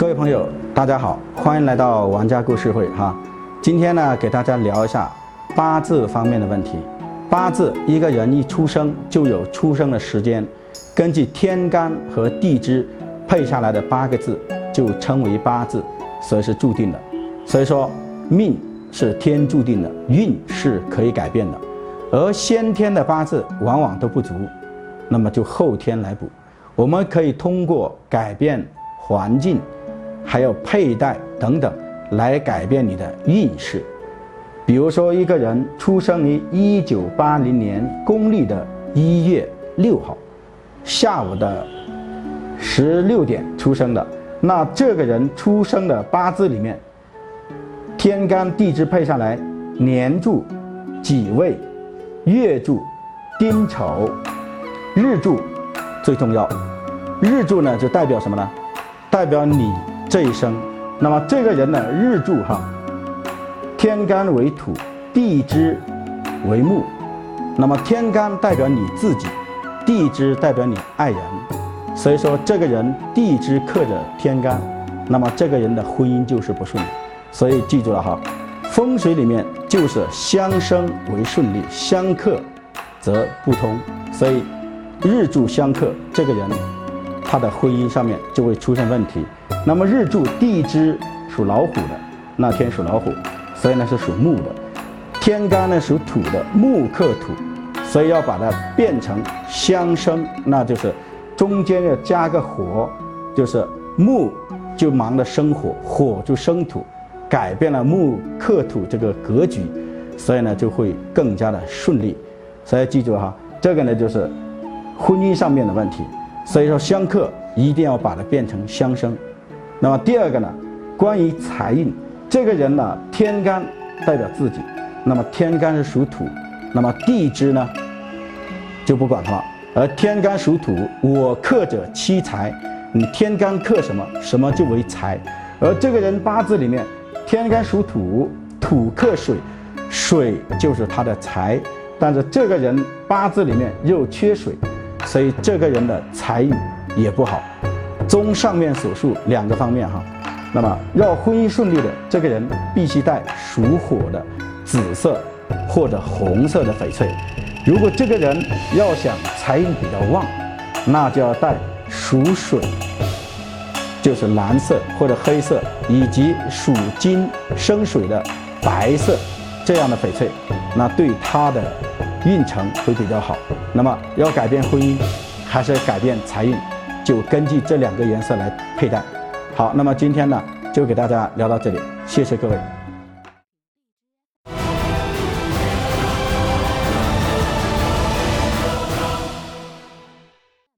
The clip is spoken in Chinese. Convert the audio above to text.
各位朋友，大家好，欢迎来到玩家故事会哈。今天呢，给大家聊一下八字方面的问题。八字，一个人一出生就有出生的时间，根据天干和地支配下来的八个字就称为八字，所以是注定的。所以说，命是天注定的，运是可以改变的，而先天的八字往往都不足，那么就后天来补。我们可以通过改变环境。还有佩戴等等，来改变你的运势。比如说，一个人出生于一九八零年公历的一月六号下午的十六点出生的，那这个人出生的八字里面，天干地支配下来，年柱、己未、月柱、丁丑、日柱最重要。日柱呢，就代表什么呢？代表你。这一生，那么这个人呢，日柱哈，天干为土，地支为木，那么天干代表你自己，地支代表你爱人，所以说这个人地支克着天干，那么这个人的婚姻就是不顺利。所以记住了哈，风水里面就是相生为顺利，相克则不通。所以日柱相克，这个人他的婚姻上面就会出现问题。那么日柱地支属老虎的，那天属老虎，所以呢是属木的。天干呢属土的，木克土，所以要把它变成相生，那就是中间要加个火，就是木就忙着生火，火就生土，改变了木克土这个格局，所以呢就会更加的顺利。所以记住哈，这个呢就是婚姻上面的问题，所以说相克一定要把它变成相生。那么第二个呢，关于财运，这个人呢，天干代表自己，那么天干是属土，那么地支呢就不管它了。而天干属土，我克者七财，你天干克什么，什么就为财。而这个人八字里面，天干属土，土克水，水就是他的财，但是这个人八字里面又缺水，所以这个人的财运也不好。综上面所述两个方面哈，那么要婚姻顺利的这个人必须带属火的紫色或者红色的翡翠。如果这个人要想财运比较旺，那就要带属水，就是蓝色或者黑色，以及属金生水的白色这样的翡翠，那对他的运程会比较好。那么要改变婚姻，还是改变财运？就根据这两个颜色来佩戴。好，那么今天呢，就给大家聊到这里，谢谢各位。